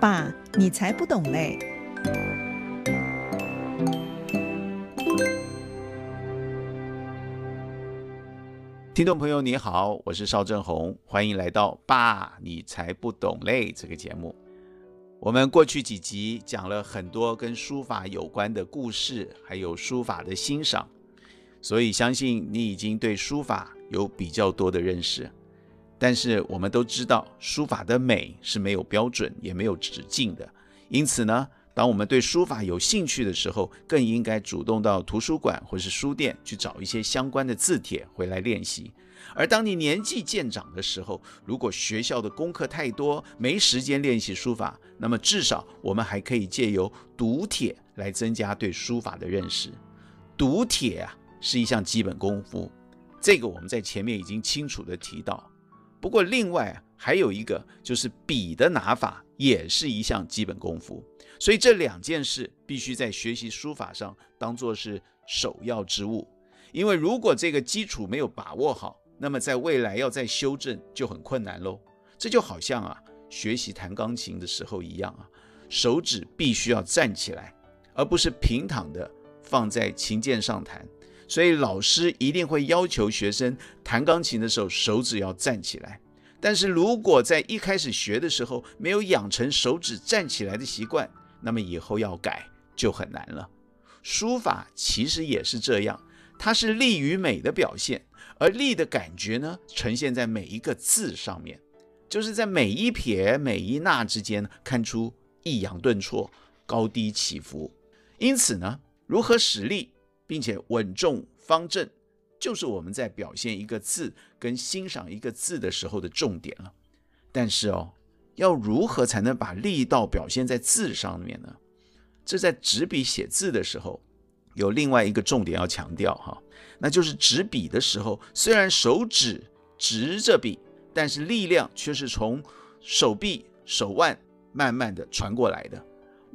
爸，你才不懂嘞！听众朋友你好，我是邵正红，欢迎来到《爸，你才不懂嘞》这个节目。我们过去几集讲了很多跟书法有关的故事，还有书法的欣赏，所以相信你已经对书法有比较多的认识。但是我们都知道，书法的美是没有标准，也没有止境的。因此呢，当我们对书法有兴趣的时候，更应该主动到图书馆或是书店去找一些相关的字帖回来练习。而当你年纪渐长的时候，如果学校的功课太多，没时间练习书法，那么至少我们还可以借由读帖来增加对书法的认识。读帖啊，是一项基本功夫，这个我们在前面已经清楚地提到。不过，另外还有一个就是笔的拿法，也是一项基本功夫。所以这两件事必须在学习书法上当做是首要之务。因为如果这个基础没有把握好，那么在未来要再修正就很困难喽。这就好像啊，学习弹钢琴的时候一样啊，手指必须要站起来，而不是平躺的放在琴键上弹。所以老师一定会要求学生弹钢琴的时候手指要站起来，但是如果在一开始学的时候没有养成手指站起来的习惯，那么以后要改就很难了。书法其实也是这样，它是力与美的表现，而力的感觉呢，呈现在每一个字上面，就是在每一撇每一捺之间看出抑扬顿挫、高低起伏。因此呢，如何使力，并且稳重方正，就是我们在表现一个字跟欣赏一个字的时候的重点了。但是哦，要如何才能把力道表现在字上面呢？这在执笔写字的时候，有另外一个重点要强调哈，那就是执笔的时候，虽然手指执着笔，但是力量却是从手臂、手腕慢慢的传过来的。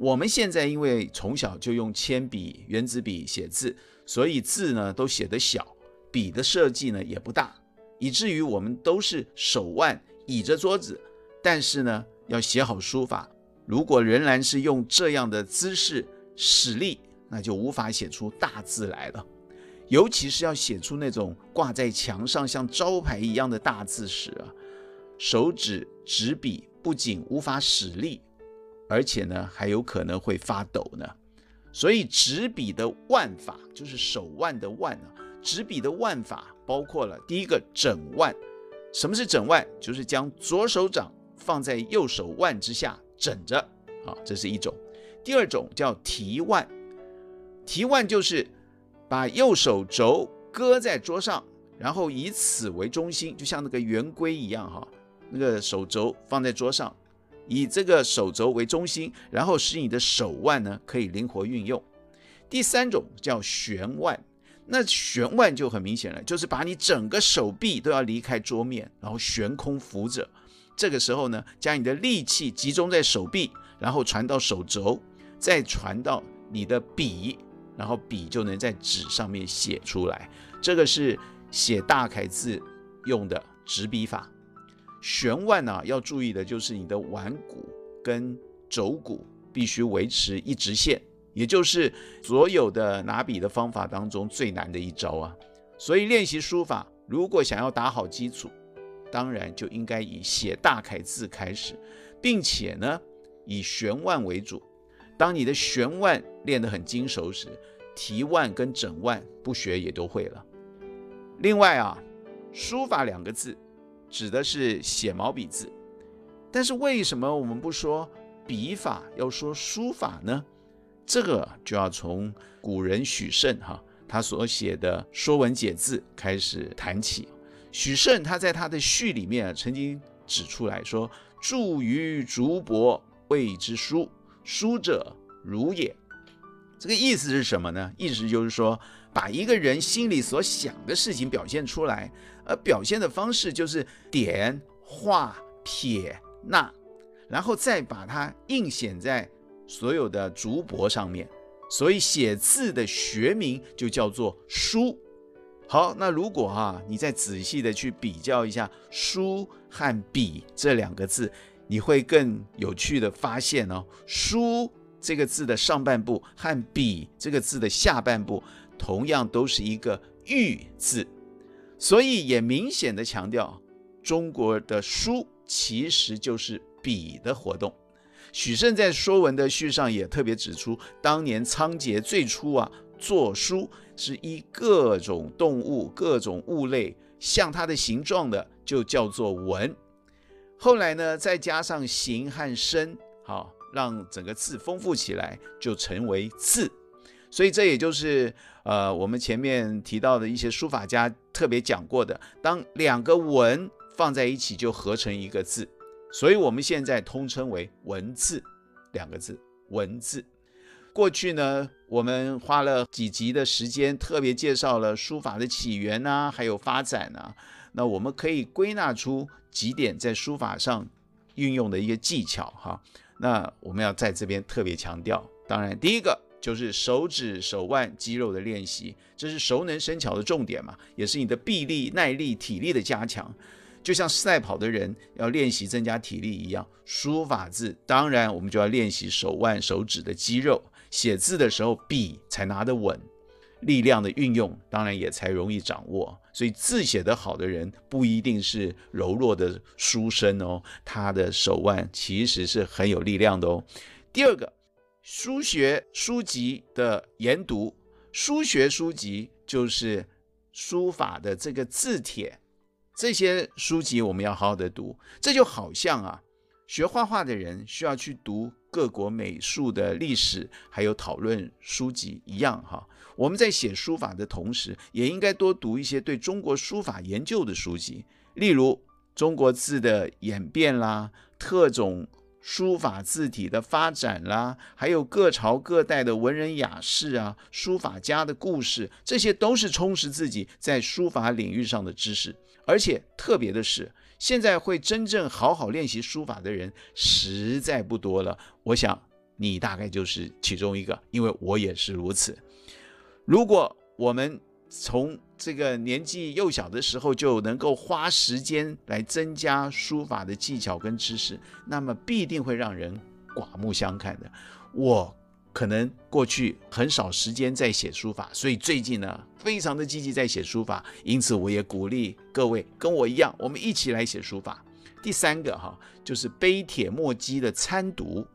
我们现在因为从小就用铅笔、原子笔写字，所以字呢都写得小，笔的设计呢也不大，以至于我们都是手腕倚着桌子。但是呢，要写好书法，如果仍然是用这样的姿势使力，那就无法写出大字来了。尤其是要写出那种挂在墙上像招牌一样的大字时啊，手指执笔不仅无法使力。而且呢，还有可能会发抖呢。所以执笔的腕法就是手腕的腕啊。执笔的腕法包括了第一个枕腕。什么是枕腕？就是将左手掌放在右手腕之下枕着啊，这是一种。第二种叫提腕。提腕就是把右手肘搁在桌上，然后以此为中心，就像那个圆规一样哈，那个手肘放在桌上。以这个手肘为中心，然后使你的手腕呢可以灵活运用。第三种叫悬腕，那悬腕就很明显了，就是把你整个手臂都要离开桌面，然后悬空扶着。这个时候呢，将你的力气集中在手臂，然后传到手肘，再传到你的笔，然后笔就能在纸上面写出来。这个是写大楷字用的执笔法。悬腕呢，要注意的就是你的腕骨跟肘骨必须维持一直线，也就是所有的拿笔的方法当中最难的一招啊。所以练习书法，如果想要打好基础，当然就应该以写大楷字开始，并且呢以悬腕为主。当你的悬腕练得很精熟时，提腕跟整腕不学也都会了。另外啊，书法两个字。指的是写毛笔字，但是为什么我们不说笔法，要说书法呢？这个就要从古人许慎哈他所写的《说文解字》开始谈起。许慎他在他的序里面曾经指出来说：“著于竹帛，谓之书。书者，儒也。”这个意思是什么呢？意思就是说，把一个人心里所想的事情表现出来，而表现的方式就是点、画、撇、捺，然后再把它印显在所有的竹帛上面。所以写字的学名就叫做书。好，那如果哈、啊，你再仔细的去比较一下“书”和“笔”这两个字，你会更有趣的发现哦，书这个字的上半部和笔这个字的下半部同样都是一个玉字，所以也明显的强调中国的书其实就是笔的活动。许慎在《说文》的序上也特别指出，当年仓颉最初啊作书是依各种动物、各种物类像它的形状的，就叫做文。后来呢，再加上形和声，好，让整个字丰富起来，就成为字。所以这也就是呃，我们前面提到的一些书法家特别讲过的，当两个文放在一起，就合成一个字。所以我们现在通称为文字两个字，文字。过去呢，我们花了几集的时间，特别介绍了书法的起源啊，还有发展啊。那我们可以归纳出几点在书法上运用的一个技巧哈。那我们要在这边特别强调，当然第一个就是手指手腕肌肉的练习，这是熟能生巧的重点嘛，也是你的臂力、耐力、体力的加强。就像赛跑的人要练习增加体力一样，书法字当然我们就要练习手腕、手指的肌肉。写字的时候，笔才拿得稳，力量的运用当然也才容易掌握。所以字写得好的人不一定是柔弱的书生哦，他的手腕其实是很有力量的哦。第二个，书学书籍的研读，书学书籍就是书法的这个字帖，这些书籍我们要好好的读。这就好像啊，学画画的人需要去读。各国美术的历史，还有讨论书籍一样哈。我们在写书法的同时，也应该多读一些对中国书法研究的书籍，例如中国字的演变啦，特种书法字体的发展啦，还有各朝各代的文人雅士啊，书法家的故事，这些都是充实自己在书法领域上的知识。而且特别的是，现在会真正好好练习书法的人实在不多了。我想你大概就是其中一个，因为我也是如此。如果我们从这个年纪幼小的时候就能够花时间来增加书法的技巧跟知识，那么必定会让人刮目相看的。我。可能过去很少时间在写书法，所以最近呢，非常的积极在写书法。因此，我也鼓励各位跟我一样，我们一起来写书法。第三个哈，就是碑帖墨迹的参读，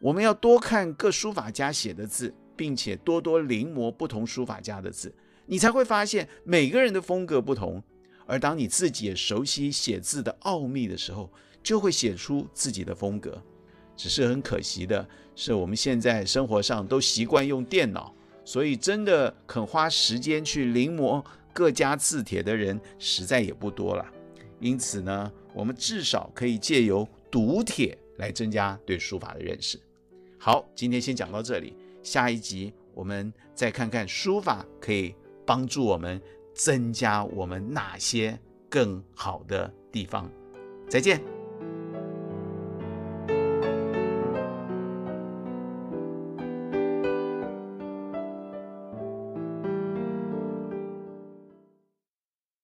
我们要多看各书法家写的字，并且多多临摹不同书法家的字，你才会发现每个人的风格不同。而当你自己也熟悉写字的奥秘的时候，就会写出自己的风格。只是很可惜的是，我们现在生活上都习惯用电脑，所以真的肯花时间去临摹各家字帖的人实在也不多了。因此呢，我们至少可以借由读帖来增加对书法的认识。好，今天先讲到这里，下一集我们再看看书法可以帮助我们增加我们哪些更好的地方。再见。